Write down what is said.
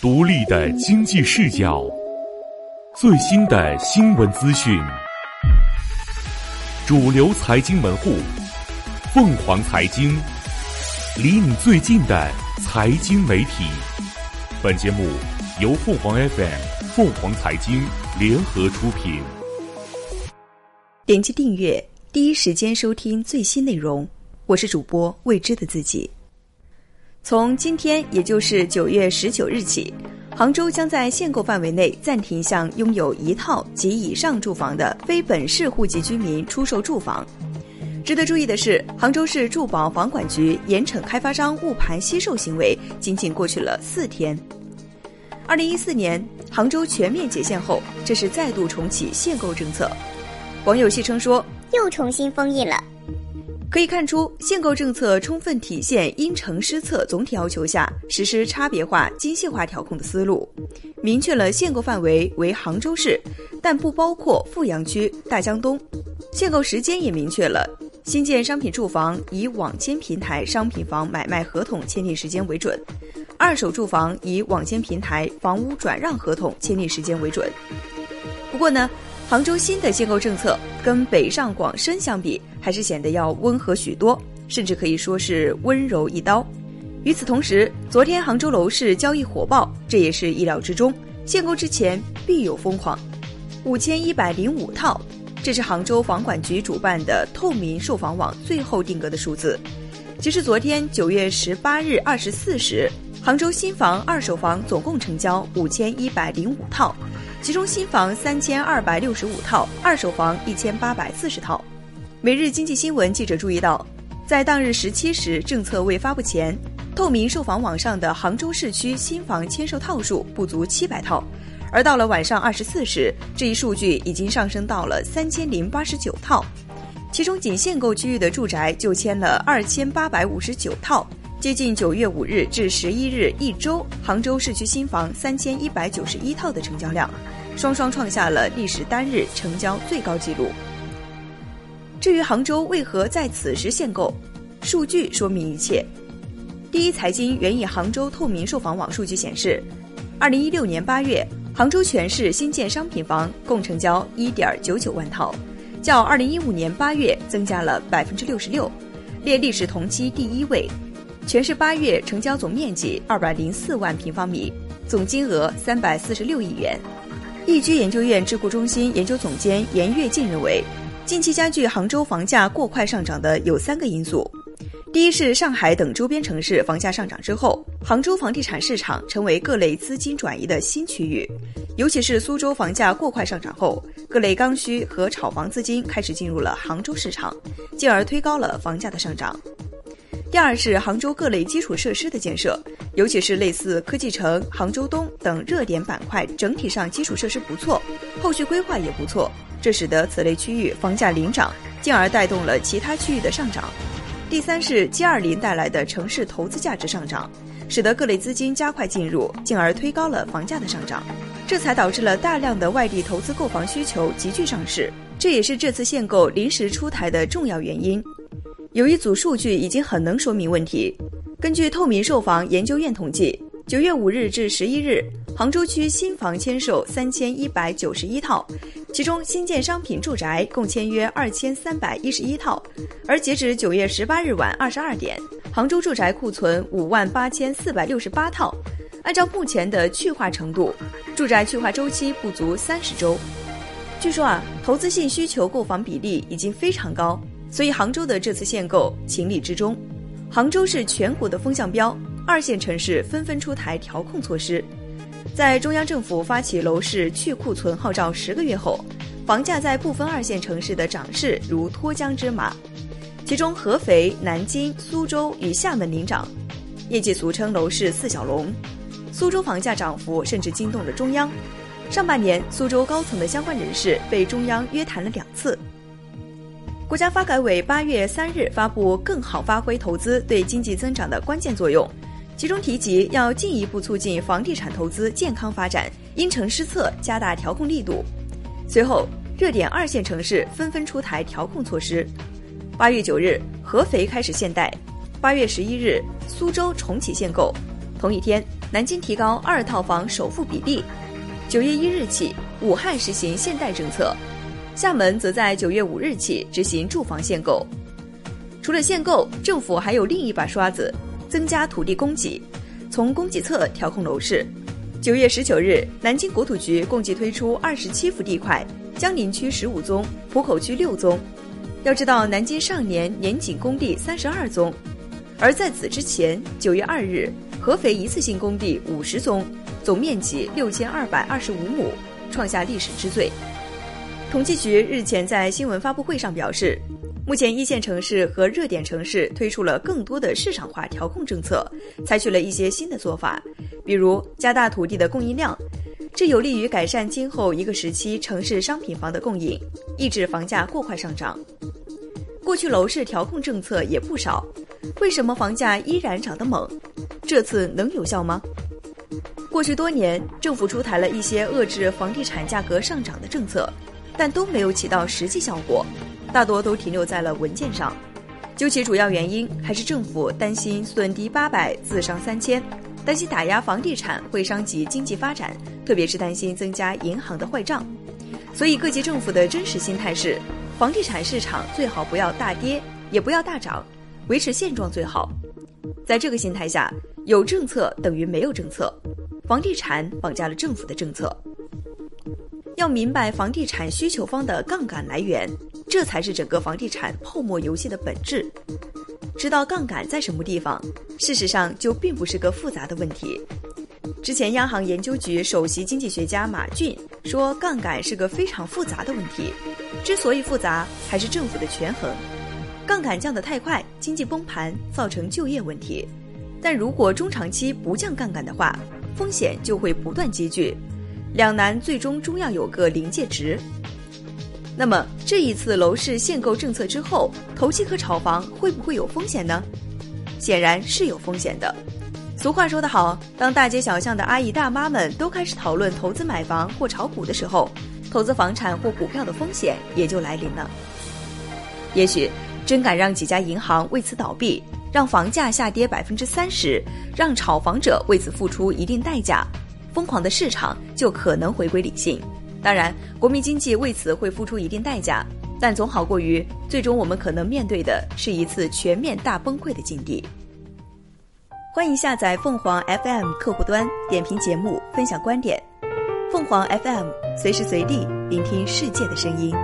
独立的经济视角，最新的新闻资讯，主流财经门户，凤凰财经，离你最近的财经媒体。本节目由凤凰 FM、凤凰财经联合出品。点击订阅，第一时间收听最新内容。我是主播未知的自己。从今天，也就是九月十九日起，杭州将在限购范围内暂停向拥有一套及以上住房的非本市户籍居民出售住房。值得注意的是，杭州市住保房管局严惩开发商误盘惜售行为，仅仅过去了四天。二零一四年杭州全面解限后，这是再度重启限购政策。网友戏称说：“又重新封印了。”可以看出，限购政策充分体现因城施策总体要求下实施差别化、精细化调控的思路，明确了限购范围为杭州市，但不包括富阳区、大江东。限购时间也明确了，新建商品住房以网签平台商品房买卖合同签订时间为准，二手住房以网签平台房屋转让合同签订时间为准。不过呢？杭州新的限购政策跟北上广深相比，还是显得要温和许多，甚至可以说是温柔一刀。与此同时，昨天杭州楼市交易火爆，这也是意料之中。限购之前必有疯狂，五千一百零五套，这是杭州房管局主办的透明售房网最后定格的数字。截至昨天九月十八日二十四时，杭州新房、二手房总共成交五千一百零五套。其中新房三千二百六十五套，二手房一千八百四十套。每日经济新闻记者注意到，在当日十七时政策未发布前，透明售房网上的杭州市区新房签售套数不足七百套，而到了晚上二十四时，这一数据已经上升到了三千零八十九套。其中仅限购区域的住宅就签了二千八百五十九套。接近九月五日至十一日一周，杭州市区新房三千一百九十一套的成交量，双双创下了历史单日成交最高纪录。至于杭州为何在此时限购，数据说明一切。第一财经援引杭州透明售房网数据显示，二零一六年八月，杭州全市新建商品房共成交一点九九万套，较二零一五年八月增加了百分之六十六，列历史同期第一位。全市八月成交总面积二百零四万平方米，总金额三百四十六亿元。易居研究院智库中心研究总监严跃进认为，近期加剧杭州房价过快上涨的有三个因素：第一是上海等周边城市房价上涨之后，杭州房地产市场成为各类资金转移的新区域；尤其是苏州房价过快上涨后，各类刚需和炒房资金开始进入了杭州市场，进而推高了房价的上涨。第二是杭州各类基础设施的建设，尤其是类似科技城、杭州东等热点板块，整体上基础设施不错，后续规划也不错，这使得此类区域房价领涨，进而带动了其他区域的上涨。第三是 G 二零带来的城市投资价值上涨，使得各类资金加快进入，进而推高了房价的上涨，这才导致了大量的外地投资购房需求急剧上市，这也是这次限购临时出台的重要原因。有一组数据已经很能说明问题。根据透明售房研究院统计，九月五日至十一日，杭州区新房签售三千一百九十一套，其中新建商品住宅共签约二千三百一十一套。而截止九月十八日晚二十二点，杭州住宅库存五万八千四百六十八套。按照目前的去化程度，住宅去化周期不足三十周。据说啊，投资性需求购房比例已经非常高。所以，杭州的这次限购情理之中。杭州是全国的风向标，二线城市纷纷出台调控措施。在中央政府发起楼市去库存号召十个月后，房价在部分二线城市的涨势如脱缰之马。其中，合肥、南京、苏州与厦门领涨，业界俗称楼市四小龙。苏州房价涨幅甚至惊动了中央。上半年，苏州高层的相关人士被中央约谈了两次。国家发改委八月三日发布《更好发挥投资对经济增长的关键作用》，其中提及要进一步促进房地产投资健康发展，因城施策，加大调控力度。随后，热点二线城市纷纷出台调控措施。八月九日，合肥开始限贷；八月十一日，苏州重启限购。同一天，南京提高二套房首付比例。九月一日起，武汉实行限贷政策，厦门则在九月五日起执行住房限购。除了限购，政府还有另一把刷子，增加土地供给，从供给侧调控楼市。九月十九日，南京国土局共计推出二十七幅地块，江宁区十五宗，浦口区六宗。要知道，南京上年年仅供地三十二宗，而在此之前，九月二日，合肥一次性供地五十宗，总面积六千二百二十五亩，创下历史之最。统计局日前在新闻发布会上表示，目前一线城市和热点城市推出了更多的市场化调控政策，采取了一些新的做法，比如加大土地的供应量，这有利于改善今后一个时期城市商品房的供应，抑制房价过快上涨。过去楼市调控政策也不少，为什么房价依然涨得猛？这次能有效吗？过去多年，政府出台了一些遏制房地产价格上涨的政策。但都没有起到实际效果，大多都停留在了文件上。究其主要原因，还是政府担心损敌八百，自伤三千，担心打压房地产会伤及经济发展，特别是担心增加银行的坏账。所以各级政府的真实心态是：房地产市场最好不要大跌，也不要大涨，维持现状最好。在这个心态下，有政策等于没有政策，房地产绑架了政府的政策。要明白房地产需求方的杠杆来源，这才是整个房地产泡沫游戏的本质。知道杠杆在什么地方，事实上就并不是个复杂的问题。之前央行研究局首席经济学家马骏说，杠杆是个非常复杂的问题。之所以复杂，还是政府的权衡。杠杆降得太快，经济崩盘，造成就业问题；但如果中长期不降杠杆的话，风险就会不断积聚。两难最终终要有个临界值。那么这一次楼市限购政策之后，投机和炒房会不会有风险呢？显然是有风险的。俗话说得好，当大街小巷的阿姨大妈们都开始讨论投资买房或炒股的时候，投资房产或股票的风险也就来临了。也许真敢让几家银行为此倒闭，让房价下跌百分之三十，让炒房者为此付出一定代价。疯狂的市场就可能回归理性，当然，国民经济为此会付出一定代价，但总好过于最终我们可能面对的是一次全面大崩溃的境地。欢迎下载凤凰 FM 客户端，点评节目，分享观点。凤凰 FM 随时随地聆听世界的声音。